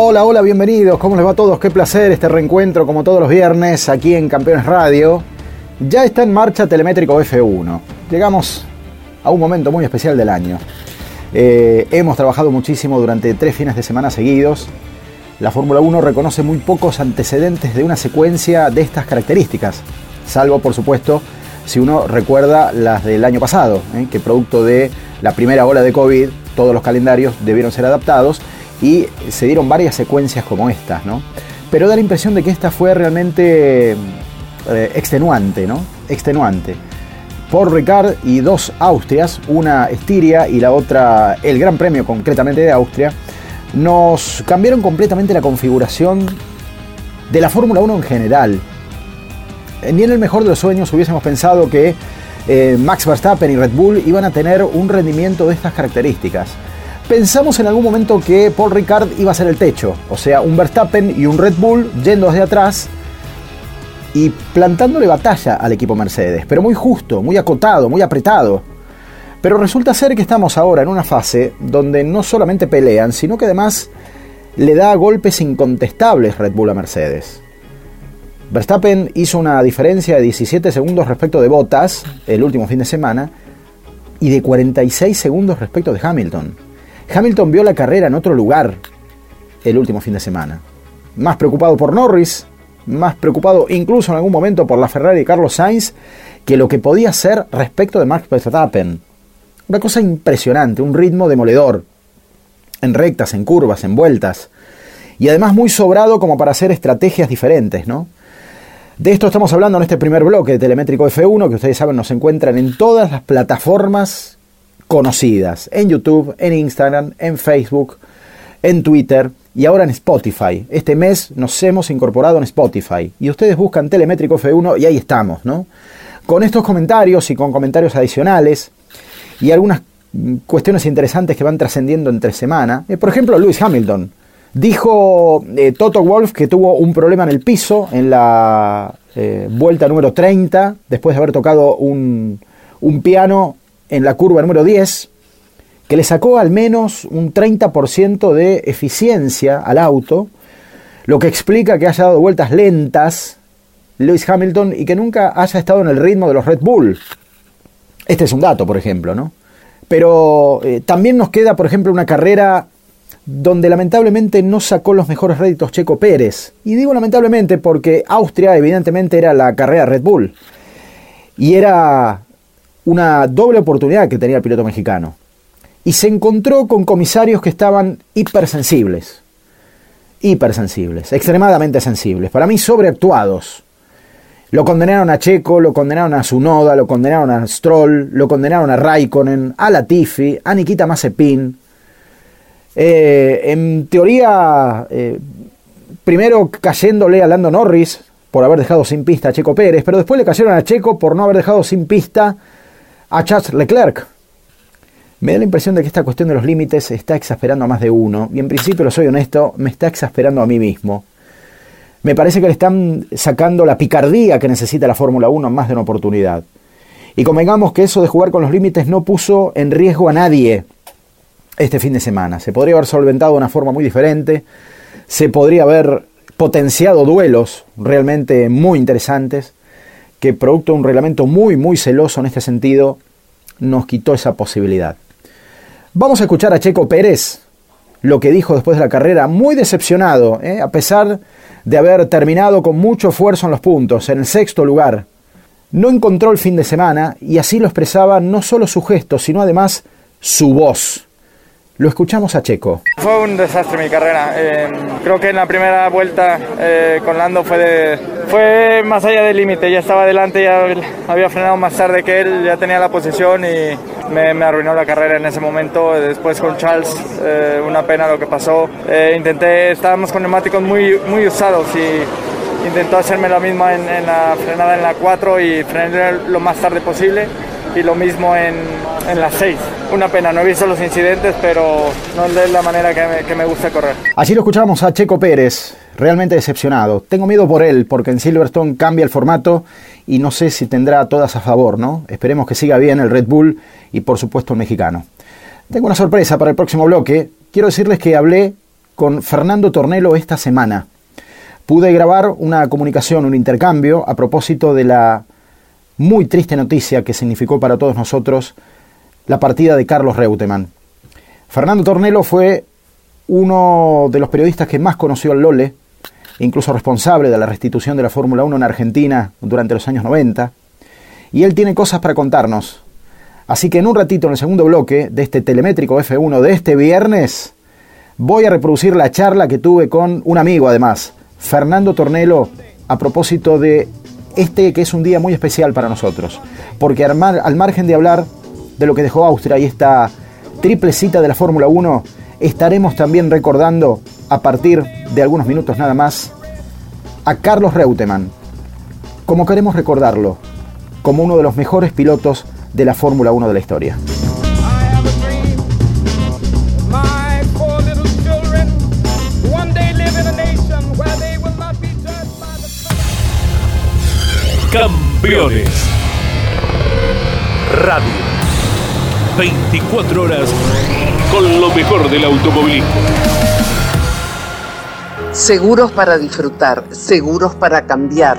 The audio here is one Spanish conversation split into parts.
Hola, hola, bienvenidos. ¿Cómo les va a todos? Qué placer este reencuentro como todos los viernes aquí en Campeones Radio. Ya está en marcha Telemétrico F1. Llegamos a un momento muy especial del año. Eh, hemos trabajado muchísimo durante tres fines de semana seguidos. La Fórmula 1 reconoce muy pocos antecedentes de una secuencia de estas características, salvo por supuesto si uno recuerda las del año pasado, ¿eh? que producto de la primera ola de COVID todos los calendarios debieron ser adaptados y se dieron varias secuencias como estas, ¿no? Pero da la impresión de que esta fue realmente eh, extenuante, ¿no? Extenuante. Por Ricard y dos Austrias, una Estiria y la otra el Gran Premio concretamente de Austria, nos cambiaron completamente la configuración de la Fórmula 1 en general. Ni en el mejor de los sueños hubiésemos pensado que eh, Max Verstappen y Red Bull iban a tener un rendimiento de estas características. Pensamos en algún momento que Paul Ricard iba a ser el techo, o sea, un Verstappen y un Red Bull yendo desde atrás y plantándole batalla al equipo Mercedes, pero muy justo, muy acotado, muy apretado. Pero resulta ser que estamos ahora en una fase donde no solamente pelean, sino que además le da golpes incontestables Red Bull a Mercedes. Verstappen hizo una diferencia de 17 segundos respecto de Bottas el último fin de semana y de 46 segundos respecto de Hamilton. Hamilton vio la carrera en otro lugar el último fin de semana. Más preocupado por Norris, más preocupado incluso en algún momento por la Ferrari de Carlos Sainz que lo que podía ser respecto de Max Verstappen. Una cosa impresionante, un ritmo demoledor. En rectas, en curvas, en vueltas. Y además muy sobrado como para hacer estrategias diferentes, ¿no? De esto estamos hablando en este primer bloque de Telemétrico F1, que ustedes saben nos encuentran en todas las plataformas conocidas, en YouTube, en Instagram, en Facebook, en Twitter y ahora en Spotify. Este mes nos hemos incorporado en Spotify y ustedes buscan Telemétrico F1 y ahí estamos, ¿no? Con estos comentarios y con comentarios adicionales y algunas cuestiones interesantes que van trascendiendo entre semana. Eh, por ejemplo, Lewis Hamilton. Dijo eh, Toto Wolf que tuvo un problema en el piso en la eh, vuelta número 30, después de haber tocado un, un piano en la curva número 10, que le sacó al menos un 30% de eficiencia al auto, lo que explica que haya dado vueltas lentas Lewis Hamilton y que nunca haya estado en el ritmo de los Red Bull. Este es un dato, por ejemplo, ¿no? Pero eh, también nos queda, por ejemplo, una carrera donde lamentablemente no sacó los mejores réditos Checo Pérez. Y digo lamentablemente porque Austria evidentemente era la carrera Red Bull. Y era una doble oportunidad que tenía el piloto mexicano. Y se encontró con comisarios que estaban hipersensibles. Hipersensibles, extremadamente sensibles, para mí sobreactuados. Lo condenaron a Checo, lo condenaron a Sunoda, lo condenaron a Stroll, lo condenaron a Raikkonen, a Latifi, a Nikita Mazepin. Eh, en teoría, eh, primero cayéndole a Lando Norris por haber dejado sin pista a Checo Pérez, pero después le cayeron a Checo por no haber dejado sin pista a Charles Leclerc. Me da la impresión de que esta cuestión de los límites está exasperando a más de uno, y en principio, lo soy honesto, me está exasperando a mí mismo. Me parece que le están sacando la picardía que necesita la Fórmula 1 más de una oportunidad. Y convengamos que eso de jugar con los límites no puso en riesgo a nadie este fin de semana. Se podría haber solventado de una forma muy diferente, se podría haber potenciado duelos realmente muy interesantes, que producto de un reglamento muy, muy celoso en este sentido, nos quitó esa posibilidad. Vamos a escuchar a Checo Pérez, lo que dijo después de la carrera, muy decepcionado, ¿eh? a pesar de haber terminado con mucho esfuerzo en los puntos, en el sexto lugar. No encontró el fin de semana y así lo expresaba no solo su gesto, sino además su voz. Lo escuchamos a Checo. Fue un desastre mi carrera. Eh, creo que en la primera vuelta eh, con Lando fue, fue más allá del límite. Ya estaba adelante, ya había frenado más tarde que él, ya tenía la posición y me, arruinó la carrera en ese momento. Después con Charles, eh, una pena lo que pasó. Eh, intenté, estábamos con neumáticos muy, muy usados y intentó hacerme lo mismo en, la frenada en la 4 y frenar lo más tarde posible y lo mismo en, en la 6. Una pena, no he visto los incidentes, pero no es la manera que me, que me gusta correr. Así lo escuchamos a Checo Pérez, realmente decepcionado. Tengo miedo por él, porque en Silverstone cambia el formato y no sé si tendrá todas a favor, ¿no? Esperemos que siga bien el Red Bull y por supuesto el mexicano. Tengo una sorpresa para el próximo bloque. Quiero decirles que hablé con Fernando Tornelo esta semana. Pude grabar una comunicación, un intercambio a propósito de la muy triste noticia que significó para todos nosotros la partida de Carlos Reutemann. Fernando Tornelo fue uno de los periodistas que más conoció al Lole, incluso responsable de la restitución de la Fórmula 1 en Argentina durante los años 90, y él tiene cosas para contarnos. Así que en un ratito, en el segundo bloque de este telemétrico F1 de este viernes, voy a reproducir la charla que tuve con un amigo además, Fernando Tornelo, a propósito de este que es un día muy especial para nosotros, porque al, margen de hablar de lo que dejó Austria y esta triple cita de la Fórmula 1, estaremos también recordando a partir de algunos minutos nada más a Carlos Reutemann, como queremos recordarlo, como uno de los mejores pilotos de la Fórmula 1 de la historia. Radio. 24 horas con lo mejor del automovilismo. Seguros para disfrutar, seguros para cambiar.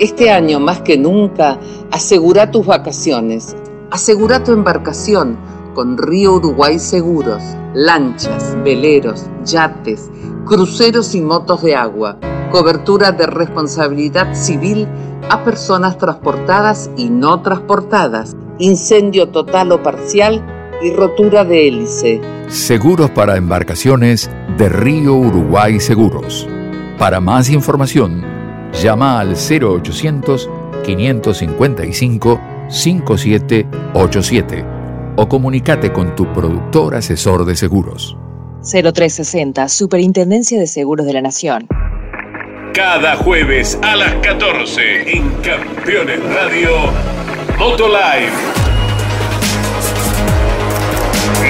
Este año más que nunca, asegura tus vacaciones, asegura tu embarcación con Río Uruguay Seguros, lanchas, veleros, yates, cruceros y motos de agua, cobertura de responsabilidad civil a personas transportadas y no transportadas, incendio total o parcial y rotura de hélice. Seguros para embarcaciones de Río Uruguay Seguros. Para más información, llama al 0800 555 5787 o comunícate con tu productor asesor de seguros. 0360, Superintendencia de Seguros de la Nación. Cada jueves a las 14 en Campeones Radio Motolive.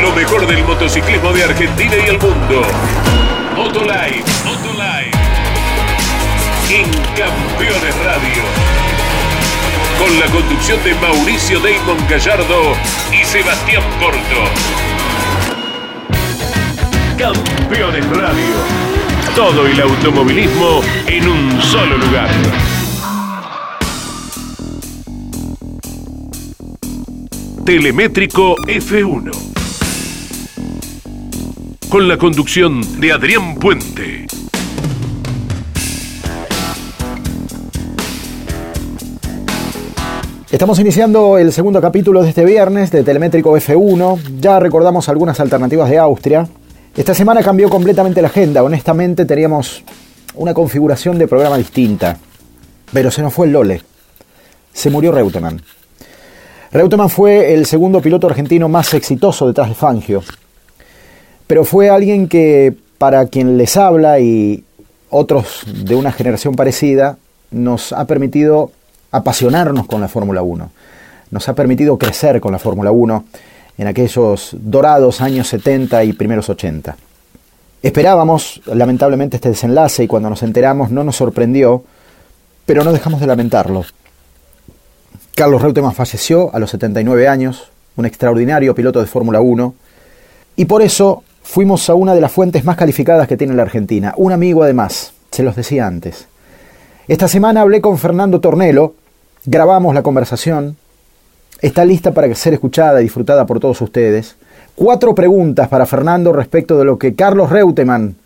Lo mejor del motociclismo de Argentina y el mundo. Motolive, Motolive. En Campeones Radio. Con la conducción de Mauricio Damon Gallardo y Sebastián Porto. Campeones Radio todo el automovilismo en un solo lugar. Telemétrico F1. Con la conducción de Adrián Puente. Estamos iniciando el segundo capítulo de este viernes de Telemétrico F1. Ya recordamos algunas alternativas de Austria, esta semana cambió completamente la agenda. Honestamente teníamos una configuración de programa distinta. Pero se nos fue el Lole. Se murió Reutemann. Reutemann fue el segundo piloto argentino más exitoso detrás de Fangio. Pero fue alguien que, para quien les habla y otros de una generación parecida, nos ha permitido apasionarnos con la Fórmula 1. Nos ha permitido crecer con la Fórmula 1 en aquellos dorados años 70 y primeros 80. Esperábamos, lamentablemente, este desenlace y cuando nos enteramos no nos sorprendió, pero no dejamos de lamentarlo. Carlos Reutemann falleció a los 79 años, un extraordinario piloto de Fórmula 1, y por eso fuimos a una de las fuentes más calificadas que tiene la Argentina, un amigo además, se los decía antes. Esta semana hablé con Fernando Tornelo, grabamos la conversación, está lista para ser escuchada y disfrutada por todos ustedes. Cuatro preguntas para Fernando respecto de lo que Carlos Reutemann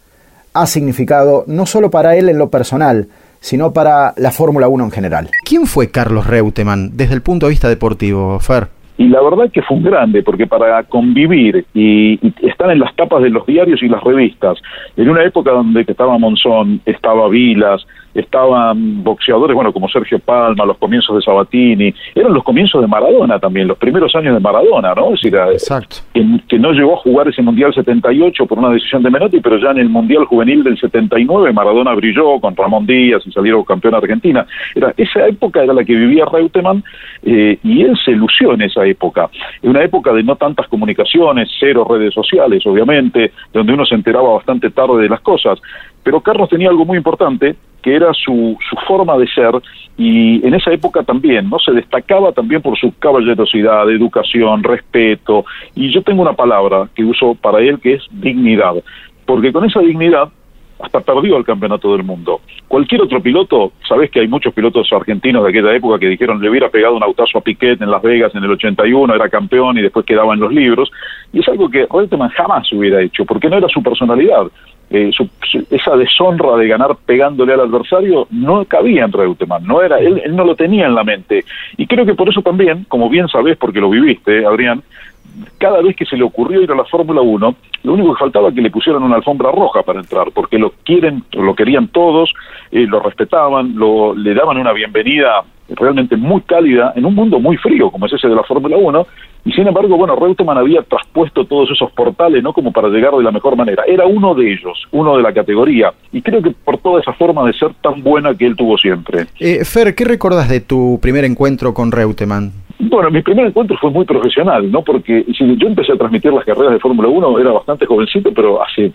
ha significado no solo para él en lo personal, sino para la Fórmula 1 en general. ¿Quién fue Carlos Reutemann desde el punto de vista deportivo, Fer? Y la verdad que fue un grande, porque para convivir y, estar en las tapas de los diarios y las revistas, en una época donde estaba Monzón, estaba Vilas, estaban boxeadores, bueno, como Sergio Palma, los comienzos de Sabatini, eran los comienzos de Maradona también, los primeros años de Maradona, ¿no? Es decir, Exacto. Que, que, no llegó a jugar ese Mundial 78 por una decisión de Menotti, pero ya en el Mundial Juvenil del 79 Maradona brilló con Ramón Díaz y salieron campeón Argentina. Era, esa época era la que vivía Reutemann eh, y él se lució en esa época. En una época de no tantas comunicaciones, cero redes sociales, obviamente, donde uno se enteraba bastante tarde de las cosas. Pero Carlos tenía algo muy importante, que era su, su forma de ser, y en esa época también, ¿no? Se destacaba también por su caballerosidad, educación, respeto, y yo tengo una palabra que uso para él que es dignidad, porque con esa dignidad hasta perdió el campeonato del mundo. Cualquier otro piloto, sabés que hay muchos pilotos argentinos de aquella época que dijeron le hubiera pegado un autazo a Piquet en Las Vegas en el 81, era campeón y después quedaba en los libros, y es algo que Reutemann jamás hubiera hecho, porque no era su personalidad. Eh, su, esa deshonra de ganar pegándole al adversario no cabía en Reutemann, no era, él, él no lo tenía en la mente. Y creo que por eso también, como bien sabés porque lo viviste, Adrián, cada vez que se le ocurrió ir a la Fórmula 1, lo único que faltaba que le pusieran una alfombra roja para entrar, porque lo quieren, lo querían todos, eh, lo respetaban, lo, le daban una bienvenida realmente muy cálida en un mundo muy frío como es ese de la Fórmula 1 y sin embargo, bueno, Reutemann había traspuesto todos esos portales, ¿no? Como para llegar de la mejor manera. Era uno de ellos, uno de la categoría. Y creo que por toda esa forma de ser tan buena que él tuvo siempre. Eh, Fer, ¿qué recuerdas de tu primer encuentro con Reutemann? Bueno, mi primer encuentro fue muy profesional, ¿no? Porque si yo empecé a transmitir las carreras de Fórmula 1, era bastante jovencito, pero hace,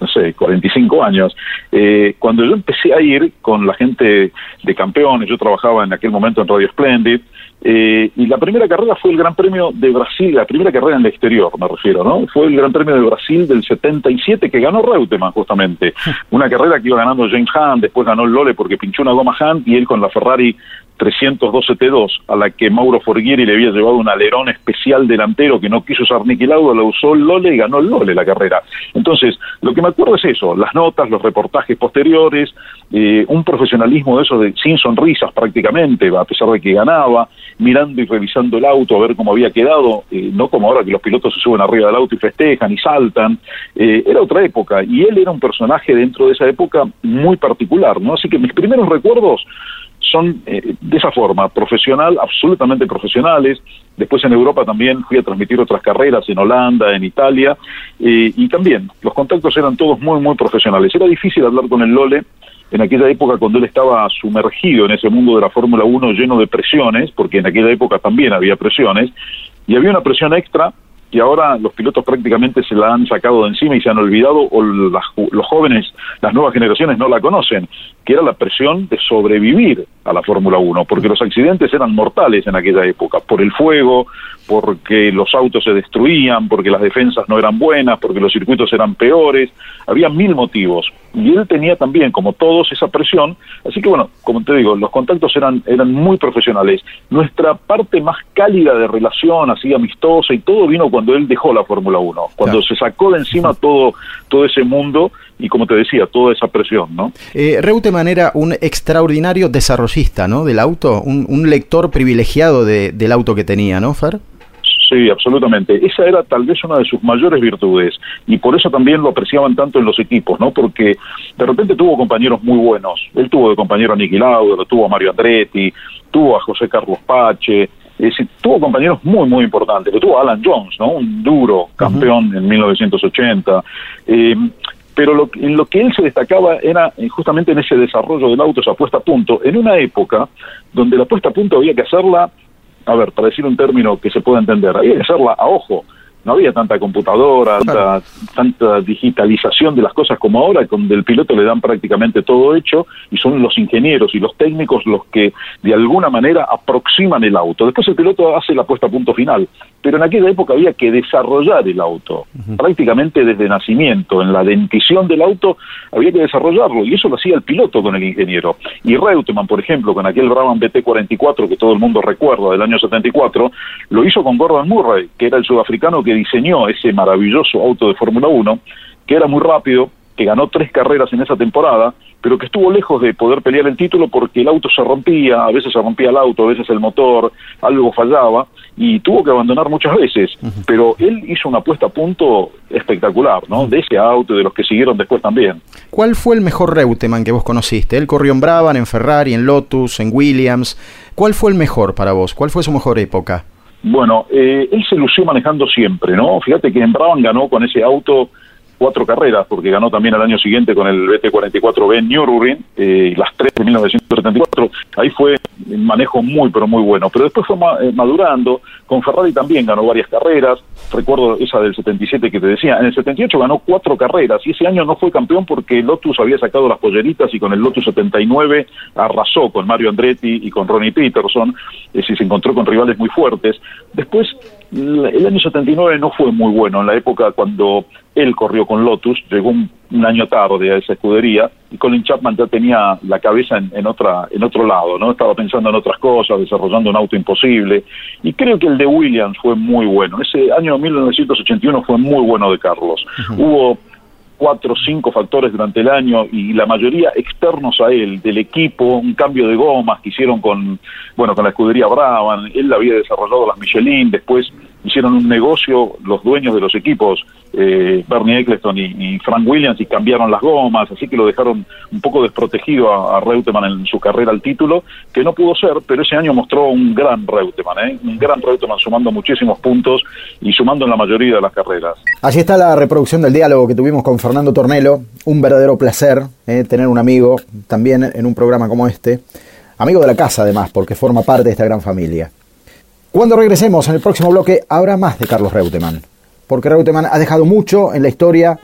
no sé, 45 años. Eh, cuando yo empecé a ir con la gente de campeones, yo trabajaba en aquel momento en Radio Splendid, eh, y la primera carrera fue el Gran Premio de Brasil, la primera carrera en el exterior, me refiero, ¿no? Fue el Gran Premio de Brasil del 77 que ganó Reutemann, justamente. Una carrera que iba ganando James Hunt, después ganó el Lole porque pinchó una goma Hunt y él con la Ferrari 312 T2, a la que Mauro Forghieri le había llevado un alerón especial delantero que no quiso usar Nicky Lauda, lo usó Lole y ganó Lole la carrera. Entonces, lo que me acuerdo es eso, las notas, los reportajes posteriores, eh, un profesionalismo de eso de, sin sonrisas prácticamente, a pesar de que ganaba, mirando y revisando el auto a ver cómo había quedado, eh, no como ahora que los pilotos se suben arriba del auto y festejan y saltan, eh, era otra época, y él era un personaje dentro de esa época muy particular, ¿no? Así que mis primeros recuerdos son eh, de esa forma, profesional, absolutamente profesionales. Después en Europa también fui a transmitir otras carreras, en Holanda, en Italia, eh, y también los contactos eran todos muy, muy profesionales. Era difícil hablar con el Lole en aquella época cuando él estaba sumergido en ese mundo de la Fórmula 1 lleno de presiones, porque en aquella época también había presiones, y había una presión extra y ahora los pilotos prácticamente se la han sacado de encima y se han olvidado o los jóvenes, las nuevas generaciones no la conocen, que era la presión de sobrevivir a la Fórmula 1, porque los accidentes eran mortales en aquella época, por el fuego, porque los autos se destruían, porque las defensas no eran buenas, porque los circuitos eran peores, había mil motivos. Y él tenía también, como todos, esa presión. Así que bueno, como te digo, los contactos eran, eran muy profesionales. Nuestra parte más cálida de relación, así amistosa y todo, vino cuando él dejó la Fórmula 1, cuando se sacó de encima todo, todo ese mundo y como te decía, toda esa presión, ¿no? Eh, Reutemann era un extraordinario desarrollista, ¿no? Del auto, un, un lector privilegiado de, del auto que tenía, ¿no, Fer? Sí, absolutamente. Esa era tal vez una de sus mayores virtudes y por eso también lo apreciaban tanto en los equipos, ¿no? Porque de repente tuvo compañeros muy buenos. Él tuvo de compañero a Niki Lauda, tuvo a Mario Andretti, tuvo a José Carlos Pache, tuvo compañeros muy, muy importantes. Lo tuvo a Alan Jones, ¿no? Un duro campeón en 1980. Eh, pero lo, en lo que él se destacaba era eh, justamente en ese desarrollo del auto, esa puesta a punto, en una época donde la puesta a punto había que hacerla a ver, para decir un término que se pueda entender, había que hacerla a ojo. No había tanta computadora, tanta, tanta, digitalización de las cosas como ahora, donde el piloto le dan prácticamente todo hecho y son los ingenieros y los técnicos los que de alguna manera aproximan el auto. Después el piloto hace la puesta a punto final, pero en aquella época había que desarrollar el auto, prácticamente desde nacimiento. En la dentición del auto había que desarrollarlo y eso lo hacía el piloto con el ingeniero. Y Reutemann, por ejemplo, con aquel Brabham BT-44 que todo el mundo recuerda del año 74, lo hizo con Gordon Murray, que era el sudafricano que diseñó ese maravilloso auto de Fórmula 1, que era muy rápido, que ganó tres carreras en esa temporada, pero que estuvo lejos de poder pelear el título porque el auto se rompía, a veces se rompía el auto, a veces el motor, algo fallaba, y tuvo que abandonar muchas veces, pero él hizo una puesta a punto espectacular, ¿no? De ese auto y de los que siguieron después también. ¿Cuál fue el mejor Reutemann que vos conociste? Él corrió en Brabham, en Ferrari, en Lotus, en Williams. ¿Cuál fue el mejor para vos? ¿Cuál fue su mejor época? Bueno, eh, él se lució manejando siempre, ¿no? Fíjate que en Brabham ganó con ese auto cuatro carreras, porque ganó también el año siguiente con el BT-44B en Nürburgring, eh, las tres de 1974. Ahí fue un manejo muy, pero muy bueno. Pero después fue eh, madurando. Con Ferrari también ganó varias carreras. Recuerdo esa del 77 que te decía. En el 78 ganó cuatro carreras y ese año no fue campeón porque Lotus había sacado las polleritas y con el Lotus 79 arrasó con Mario Andretti y con Ronnie Peterson. Es decir, se encontró con rivales muy fuertes. Después, el año 79 no fue muy bueno. En la época cuando él corrió con Lotus, llegó un, año tarde a esa escudería y Colin Chapman ya tenía la cabeza en, otra en otro lado, no estaba pensando en otras cosas, desarrollando un auto imposible y creo que el de Williams fue muy bueno. Ese año 1981 fue muy bueno de Carlos. Hubo cuatro o cinco factores durante el año y la mayoría externos a él, del equipo, un cambio de gomas que hicieron con, bueno, con la escudería Brabham, él había desarrollado las Michelin, después hicieron un negocio los dueños de los equipos, eh, Bernie Eccleston y, Frank Williams, y cambiaron las gomas, así que lo dejaron un poco desprotegido a, Reutemann en su carrera al título, que no pudo ser, pero ese año mostró un gran Reutemann, ¿eh? un gran Reutemann sumando muchísimos puntos y sumando en la mayoría de las carreras. Allí está la reproducción del diálogo que tuvimos con Fernando Tornelo, un verdadero placer ¿eh? tener un amigo también en un programa como este, amigo de la casa además, porque forma parte de esta gran familia. Cuando regresemos en el próximo bloque habrá más de Carlos Reutemann, porque Reutemann ha dejado mucho en la historia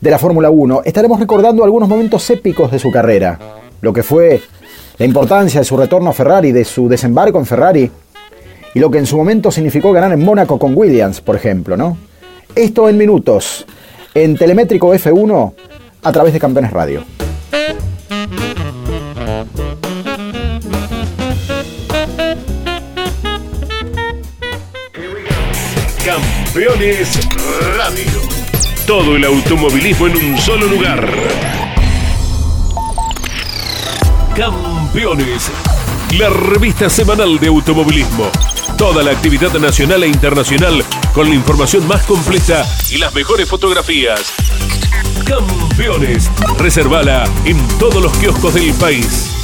de la Fórmula 1. Estaremos recordando algunos momentos épicos de su carrera, lo que fue la importancia de su retorno a Ferrari, de su desembarco en Ferrari, y lo que en su momento significó ganar en Mónaco con Williams, por ejemplo, ¿no? Esto en minutos, en Telemétrico F1, a través de Campeones Radio. Campeones Radio. Todo el automovilismo en un solo lugar. Campeones. La revista semanal de automovilismo. Toda la actividad nacional e internacional con la información más completa y las mejores fotografías. Campeones. Reservala en todos los kioscos del país.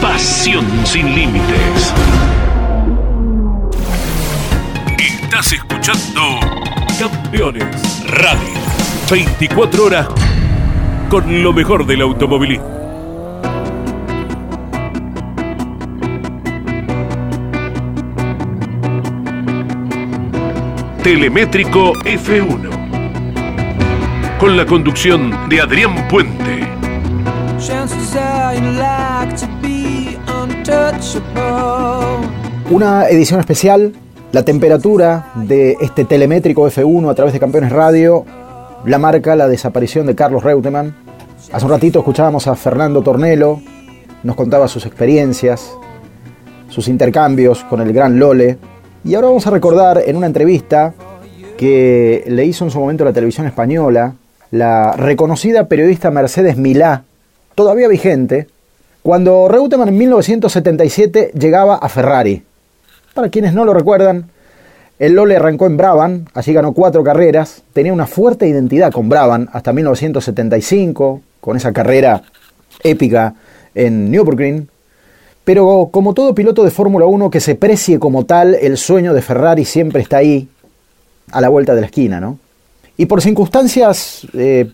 Pasión sin límites. Estás escuchando Campeones Radio. 24 horas con lo mejor del automovilismo. Telemétrico F1. Con la conducción de Adrián Puente. Una edición especial, la temperatura de este telemétrico F1 a través de Campeones Radio la marca la desaparición de Carlos Reutemann. Hace un ratito escuchábamos a Fernando Tornelo, nos contaba sus experiencias, sus intercambios con el gran Lole. Y ahora vamos a recordar en una entrevista que le hizo en su momento la televisión española la reconocida periodista Mercedes Milá, todavía vigente, cuando Reutemann en 1977 llegaba a Ferrari. Para quienes no lo recuerdan, el Lole arrancó en Brabham, allí ganó cuatro carreras, tenía una fuerte identidad con Brabham hasta 1975, con esa carrera épica en Nürburgring. Pero como todo piloto de Fórmula 1 que se precie como tal, el sueño de Ferrari siempre está ahí, a la vuelta de la esquina, ¿no? Y por circunstancias eh,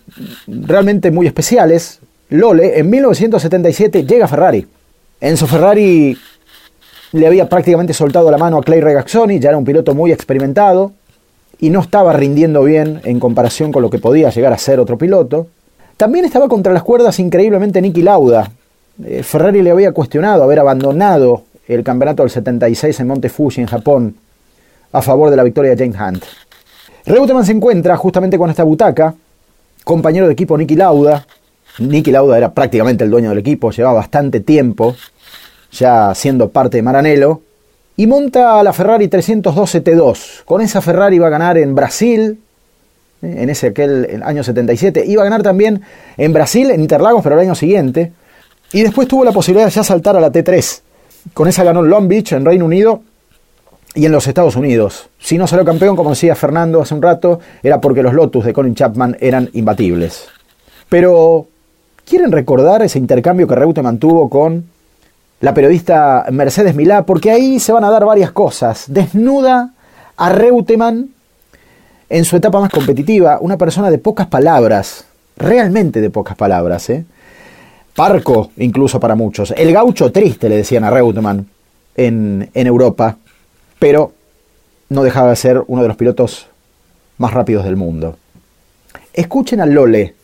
realmente muy especiales, Lole en 1977 llega Ferrari. Enzo Ferrari le había prácticamente soltado la mano a Clay Regazzoni, ya era un piloto muy experimentado y no estaba rindiendo bien en comparación con lo que podía llegar a ser otro piloto. También estaba contra las cuerdas increíblemente Nicky Lauda, eh, Ferrari le había cuestionado haber abandonado el campeonato del 76 en Monte Fuji, en Japón, a favor de la victoria de James Hunt. Reutemann se encuentra justamente con esta butaca, compañero de equipo Nicky Lauda. Nicky Lauda era prácticamente el dueño del equipo, llevaba bastante tiempo ya siendo parte de Maranello, y monta la Ferrari 312 T2. Con esa Ferrari iba a ganar en Brasil, eh, en ese aquel año 77, iba a ganar también en Brasil, en Interlagos, pero el año siguiente, y después tuvo la posibilidad de ya saltar a la T3. Con esa ganó en Long Beach, en Reino Unido, y en los Estados Unidos. Si no salió campeón, como decía Fernando hace un rato, era porque los Lotus de Colin Chapman eran imbatibles. Pero, ¿quieren recordar ese intercambio que Reute mantuvo con la periodista Mercedes Milá? Porque ahí se van a dar varias cosas. Desnuda a Reutemann en su etapa más competitiva, una persona de pocas palabras, realmente de pocas palabras, ¿eh? Parco, incluso para muchos. El gaucho triste, le decían a Reutemann en, en Europa pero no dejaba de ser uno de los pilotos más rápidos del mundo. Escuchen a Lole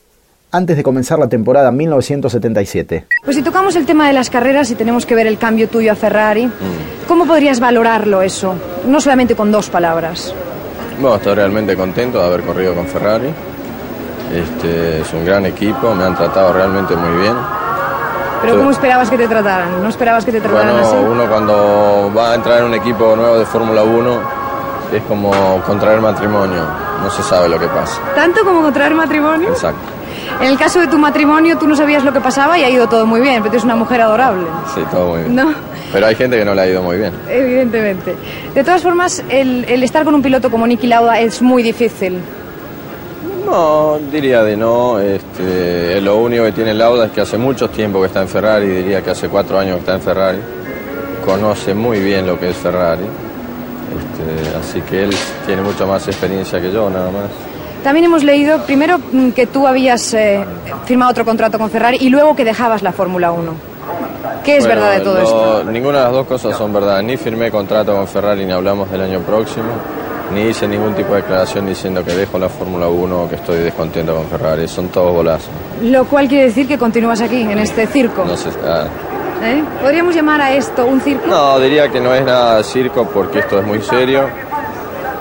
antes de comenzar la temporada 1977. Pues si tocamos el tema de las carreras y tenemos que ver el cambio tuyo a Ferrari, mm. ¿cómo podrías valorarlo eso? No solamente con dos palabras. Bueno, estoy realmente contento de haber corrido con Ferrari. Este, es un gran equipo, me han tratado realmente muy bien. ¿Pero cómo esperabas que te trataran? ¿No esperabas que te trataran bueno, así? Uno cuando va a entrar en un equipo nuevo de Fórmula 1 es como contraer matrimonio, no se sabe lo que pasa. ¿Tanto como contraer matrimonio? Exacto. En el caso de tu matrimonio, tú no sabías lo que pasaba y ha ido todo muy bien, pero tú eres una mujer adorable. Sí, todo muy bien. ¿No? Pero hay gente que no le ha ido muy bien. Evidentemente. De todas formas, el, el estar con un piloto como Niki Lauda es muy difícil. No, diría de no. Este, lo único que tiene Lauda es que hace mucho tiempo que está en Ferrari, diría que hace cuatro años que está en Ferrari. Conoce muy bien lo que es Ferrari. Este, así que él tiene mucha más experiencia que yo, nada más. También hemos leído, primero, mm, que tú habías eh, firmado otro contrato con Ferrari y luego que dejabas la Fórmula 1. ¿Qué es verdad de todo esto? Ninguna de las dos cosas son verdad. Ni firmé contrato con Ferrari ni hablamos del año próximo ni hice ningún tipo de declaración diciendo que dejo la Fórmula 1 o que estoy descontento con Ferrari. Son todos bolazos. Lo cual quiere decir que continúas aquí, en este circo. No sé. Ah. ¿Eh? ¿Podríamos llamar a esto un circo? No, diría que no es nada circo porque esto es muy serio.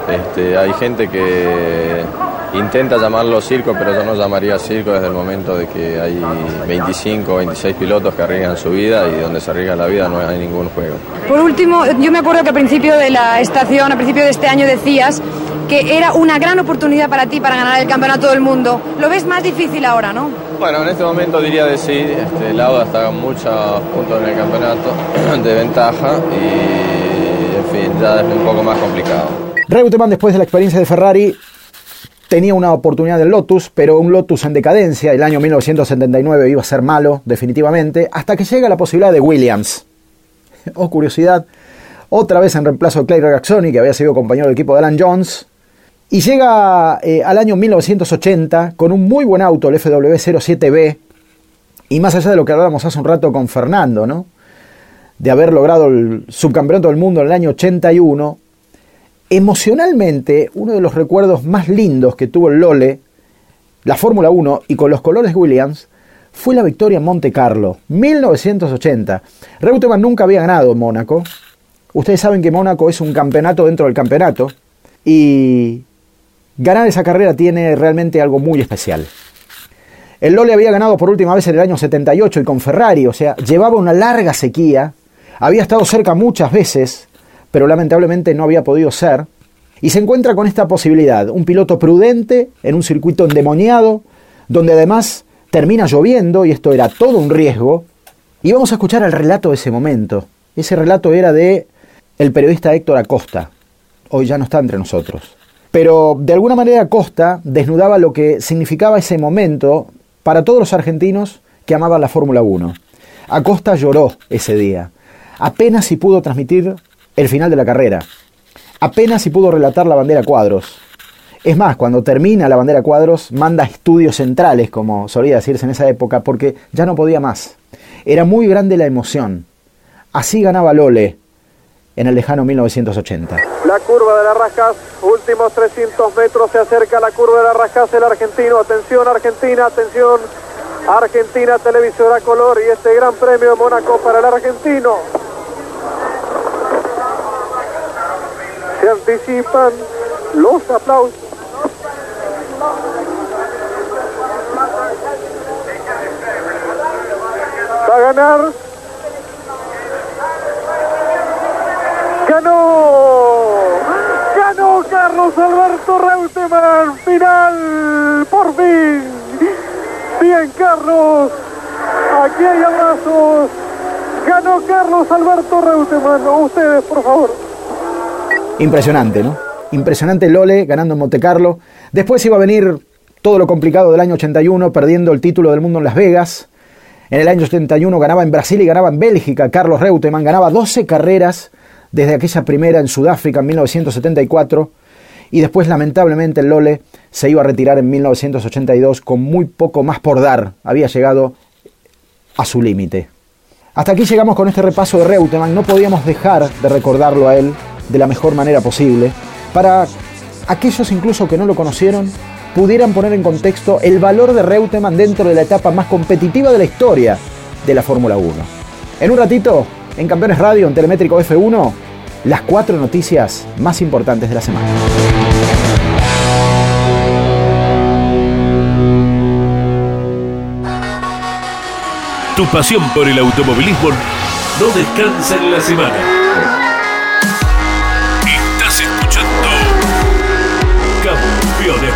Este, hay gente que intenta llamarlo circo, pero yo no llamaría circo desde el momento de que hay 25 o 26 pilotos que arriesgan su vida y donde se arriesga la vida no hay ningún juego. Por último, yo me acuerdo que al principio de la estación, al principio de este año decías que era una gran oportunidad para ti para ganar el campeonato del mundo. Lo ves más difícil ahora, ¿no? Bueno, en este momento diría de sí, este, Lauda está con muchos puntos en el campeonato de ventaja y en fin, ya es un poco más complicado. Reutemann después de la experiencia de Ferrari tenía una oportunidad del Lotus, pero un Lotus en decadencia, el año 1979 iba a ser malo definitivamente, hasta que llega la posibilidad de Williams. Oh, curiosidad, otra vez en reemplazo de Clay Regazzoni, que había sido compañero del equipo de Alan Jones, y llega eh, al año 1980 con un muy buen auto, el FW07B, y más allá de lo que hablábamos hace un rato con Fernando, ¿no? De haber logrado el subcampeonato del mundo en el año 81, emocionalmente uno de los recuerdos más lindos que tuvo el Lole, la Fórmula 1 y con los colores Williams, fue la victoria en Monte Carlo, 1980. Reutemann nunca había ganado en Mónaco. Ustedes saben que Mónaco es un campeonato dentro del campeonato y ganar esa carrera tiene realmente algo muy especial. El Lole había ganado por última vez en el año 78 y con Ferrari, o sea, llevaba una larga sequía, había estado cerca muchas veces, pero lamentablemente no había podido ser. Y se encuentra con esta posibilidad, un piloto prudente en un circuito endemoniado, donde además termina lloviendo y esto era todo un riesgo. Y vamos a escuchar el relato de ese momento. Ese relato era de el periodista Héctor Acosta. Hoy ya no está entre nosotros. Pero de alguna manera Acosta desnudaba lo que significaba ese momento para todos los argentinos que amaban la Fórmula 1. Acosta lloró ese día. Apenas si pudo transmitir el final de la carrera. Apenas si pudo relatar la bandera cuadros. Es más, cuando termina la bandera cuadros, manda estudios centrales, como solía decirse en esa época, porque ya no podía más. Era muy grande la emoción. Así ganaba Lole en el lejano 1980. La curva de la Rascas, últimos 300 metros, se acerca la curva de la Rascas, el argentino, atención Argentina, atención, Argentina Televisora Color y este gran premio de Mónaco para el argentino. Se anticipan los aplausos. Va a ganar. Ganó. Ganó Carlos Alberto Reutemann. Final. Por fin. Bien, Carlos. Aquí hay abrazos. Ganó Carlos Alberto Reutemann. Ustedes, por favor. Impresionante, ¿no? Impresionante Lole ganando en Monte Carlo. Después iba a venir todo lo complicado del año 81, perdiendo el título del mundo en Las Vegas. En el año 71 ganaba en Brasil y ganaba en Bélgica. Carlos Reutemann ganaba 12 carreras desde aquella primera en Sudáfrica en 1974. Y después, lamentablemente, Lole se iba a retirar en 1982 con muy poco más por dar. Había llegado a su límite. Hasta aquí llegamos con este repaso de Reutemann. No podíamos dejar de recordarlo a él de la mejor manera posible. Para aquellos incluso que no lo conocieron, pudieran poner en contexto el valor de Reutemann dentro de la etapa más competitiva de la historia de la Fórmula 1. En un ratito, en Campeones Radio, en Telemétrico F1, las cuatro noticias más importantes de la semana. Tu pasión por el automovilismo no descansa en la semana.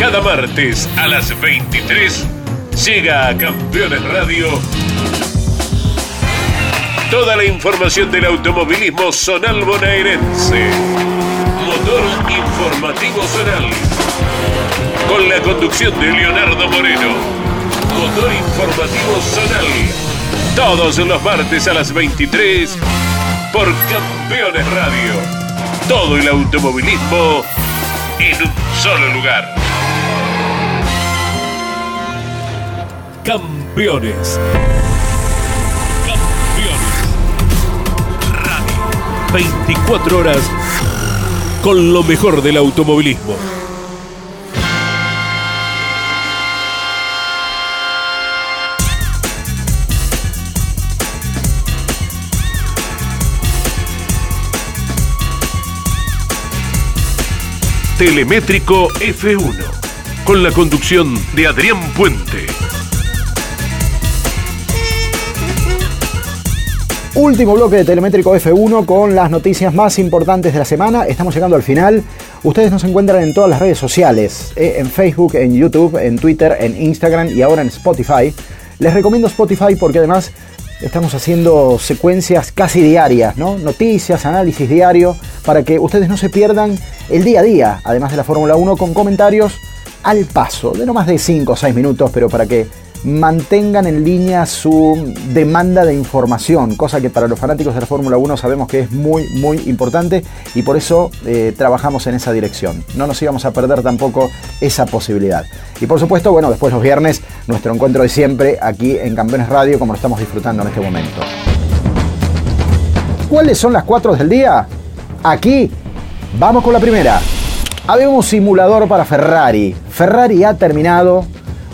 Cada martes a las 23 llega a Campeones Radio toda la información del automovilismo zonal bonaerense. Motor Informativo Zonal. Con la conducción de Leonardo Moreno. Motor Informativo Zonal. Todos los martes a las 23 por Campeones Radio. Todo el automovilismo en un solo lugar. Campeones. 24 horas con lo mejor del automovilismo. Telemétrico F1, con la conducción de Adrián Puente. Último bloque de Telemétrico F1 con las noticias más importantes de la semana. Estamos llegando al final. Ustedes nos encuentran en todas las redes sociales, eh, en Facebook, en YouTube, en Twitter, en Instagram y ahora en Spotify. Les recomiendo Spotify porque además estamos haciendo secuencias casi diarias, ¿no? Noticias, análisis diario, para que ustedes no se pierdan el día a día, además de la Fórmula 1, con comentarios al paso, de no más de 5 o 6 minutos, pero para que mantengan en línea su demanda de información, cosa que para los fanáticos de la Fórmula 1 sabemos que es muy, muy importante y por eso eh, trabajamos en esa dirección. No nos íbamos a perder tampoco esa posibilidad. Y por supuesto, bueno, después los viernes, nuestro encuentro de siempre aquí en Campeones Radio, como lo estamos disfrutando en este momento. ¿Cuáles son las cuatro del día? Aquí, vamos con la primera. Un simulador para Ferrari. Ferrari ha terminado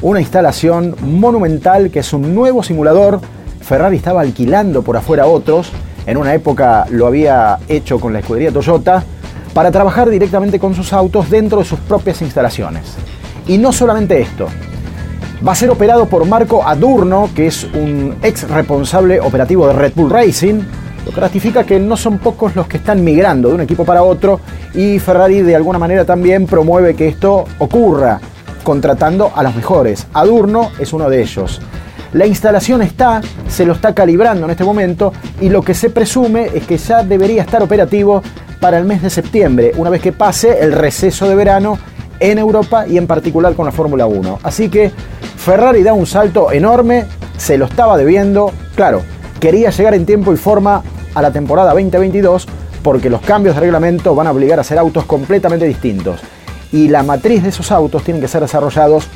una instalación monumental que es un nuevo simulador. Ferrari estaba alquilando por afuera otros, en una época lo había hecho con la escudería Toyota, para trabajar directamente con sus autos dentro de sus propias instalaciones. Y no solamente esto, va a ser operado por Marco Adurno, que es un ex responsable operativo de Red Bull Racing, lo que ratifica que no son pocos los que están migrando de un equipo para otro y Ferrari de alguna manera también promueve que esto ocurra contratando a los mejores. Adurno es uno de ellos. La instalación está, se lo está calibrando en este momento y lo que se presume es que ya debería estar operativo para el mes de septiembre, una vez que pase el receso de verano en Europa y en particular con la Fórmula 1. Así que Ferrari da un salto enorme se lo estaba debiendo. Claro, quería llegar en tiempo y forma a la temporada 2022 porque los cambios de reglamento van a obligar a hacer autos completamente distintos. Y la matriz de esos autos tienen que ser desarrollados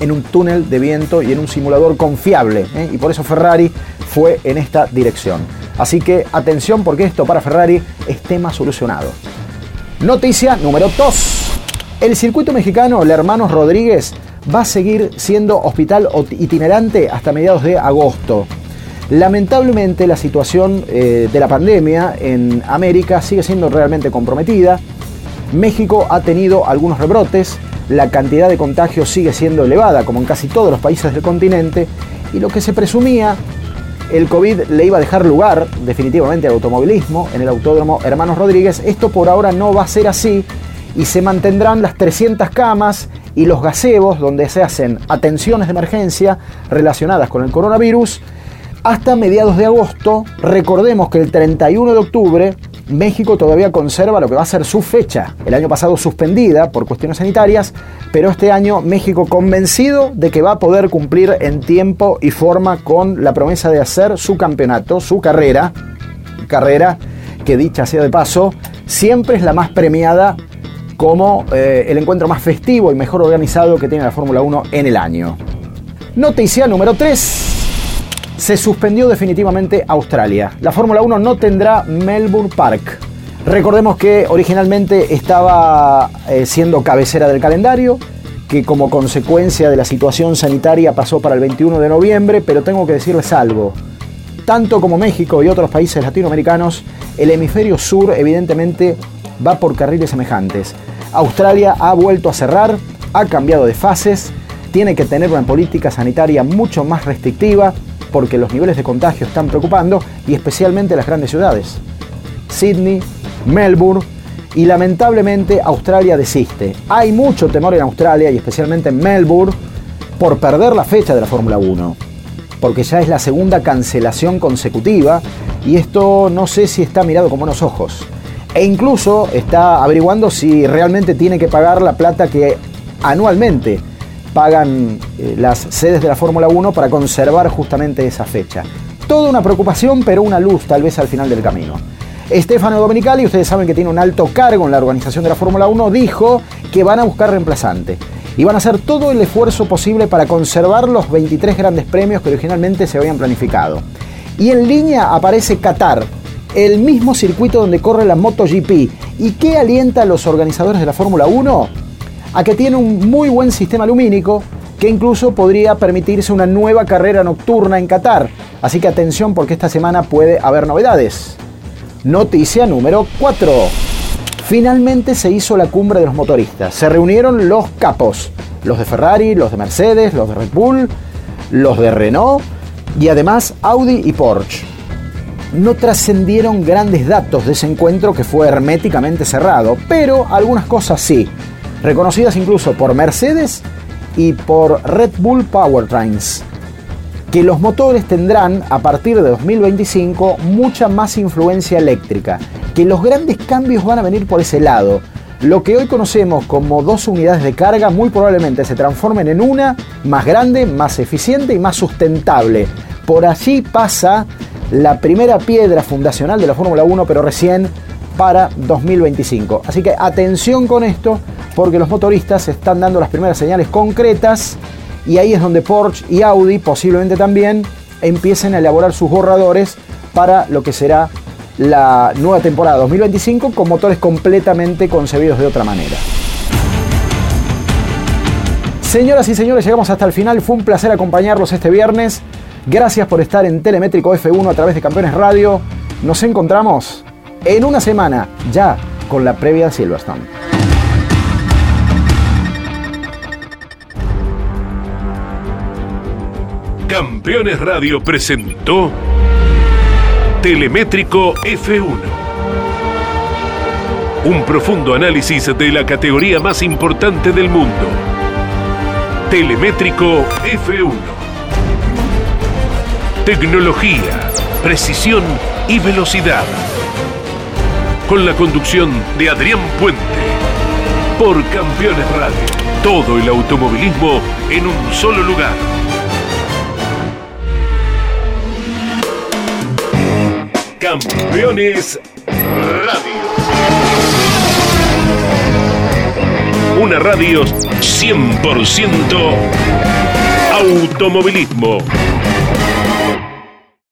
en un túnel de viento y en un simulador confiable. ¿eh? Y por eso Ferrari fue en esta dirección. Así que atención porque esto para Ferrari es tema solucionado. Noticia número 2. El circuito mexicano, el Hermanos Rodríguez, va a seguir siendo hospital itinerante hasta mediados de agosto. Lamentablemente la situación eh, de la pandemia en América sigue siendo realmente comprometida. México ha tenido algunos rebrotes, la cantidad de contagios sigue siendo elevada, como en casi todos los países del continente, y lo que se presumía, el COVID le iba a dejar lugar definitivamente al automovilismo en el Autódromo Hermanos Rodríguez. Esto por ahora no va a ser así y se mantendrán las 300 camas y los gazebos donde se hacen atenciones de emergencia relacionadas con el coronavirus hasta mediados de agosto. Recordemos que el 31 de octubre México todavía conserva lo que va a ser su fecha, el año pasado suspendida por cuestiones sanitarias, pero este año México convencido de que va a poder cumplir en tiempo y forma con la promesa de hacer su campeonato, su carrera, carrera que dicha sea de paso, siempre es la más premiada como eh, el encuentro más festivo y mejor organizado que tiene la Fórmula 1 en el año. Noticia número 3 se suspendió definitivamente Australia. La Fórmula 1 no tendrá Melbourne Park. Recordemos que originalmente estaba eh, siendo cabecera del calendario, que como consecuencia de la situación sanitaria pasó para el 21 de noviembre, pero tengo que decirles algo. Tanto como México y otros países latinoamericanos, el hemisferio sur evidentemente va por carriles semejantes. Australia ha vuelto a cerrar, ha cambiado de fases, tiene que tener una política sanitaria mucho más restrictiva, porque los niveles de contagio están preocupando y especialmente las grandes ciudades. Sydney, Melbourne y lamentablemente Australia desiste. Hay mucho temor en Australia y especialmente en Melbourne por perder la fecha de la Fórmula 1, porque ya es la segunda cancelación consecutiva y esto no sé si está mirado con buenos ojos. E incluso está averiguando si realmente tiene que pagar la plata que anualmente pagan eh, las sedes de la Fórmula 1 para conservar justamente esa fecha. Toda una preocupación, pero una luz tal vez al final del camino. Estefano Domenicali, ustedes saben que tiene un alto cargo en la organización de la Fórmula 1, dijo que van a buscar reemplazante y van a hacer todo el esfuerzo posible para conservar los 23 grandes premios que originalmente se habían planificado. Y en línea aparece Qatar, el mismo circuito donde corre la MotoGP. ¿Y qué alienta a los organizadores de la Fórmula 1? A que tiene un muy buen sistema lumínico que incluso podría permitirse una nueva carrera nocturna en Qatar. Así que atención porque esta semana puede haber novedades. Noticia número 4. Finalmente se hizo la cumbre de los motoristas. Se reunieron los capos, los de Ferrari, los de Mercedes, los de Red Bull, los de Renault y además Audi y Porsche. No trascendieron grandes datos de ese encuentro que fue herméticamente cerrado, pero algunas cosas sí reconocidas incluso por Mercedes y por Red Bull Powertrains, que los motores tendrán a partir de 2025 mucha más influencia eléctrica, que los grandes cambios van a venir por ese lado. Lo que hoy conocemos como dos unidades de carga muy probablemente se transformen en una más grande, más eficiente y más sustentable. Por allí pasa la primera piedra fundacional de la Fórmula 1, pero recién para 2025. Así que atención con esto, porque los motoristas están dando las primeras señales concretas y ahí es donde Porsche y Audi posiblemente también empiecen a elaborar sus borradores para lo que será la nueva temporada 2025 con motores completamente concebidos de otra manera. Señoras y señores, llegamos hasta el final. Fue un placer acompañarlos este viernes. Gracias por estar en Telemétrico F1 a través de Campeones Radio. Nos encontramos en una semana, ya con la previa de Silverstone. Campeones Radio presentó Telemétrico F1. Un profundo análisis de la categoría más importante del mundo. Telemétrico F1. Tecnología, precisión y velocidad con la conducción de Adrián Puente. Por Campeones Radio, todo el automovilismo en un solo lugar. Campeones Radio. Una radio 100% automovilismo.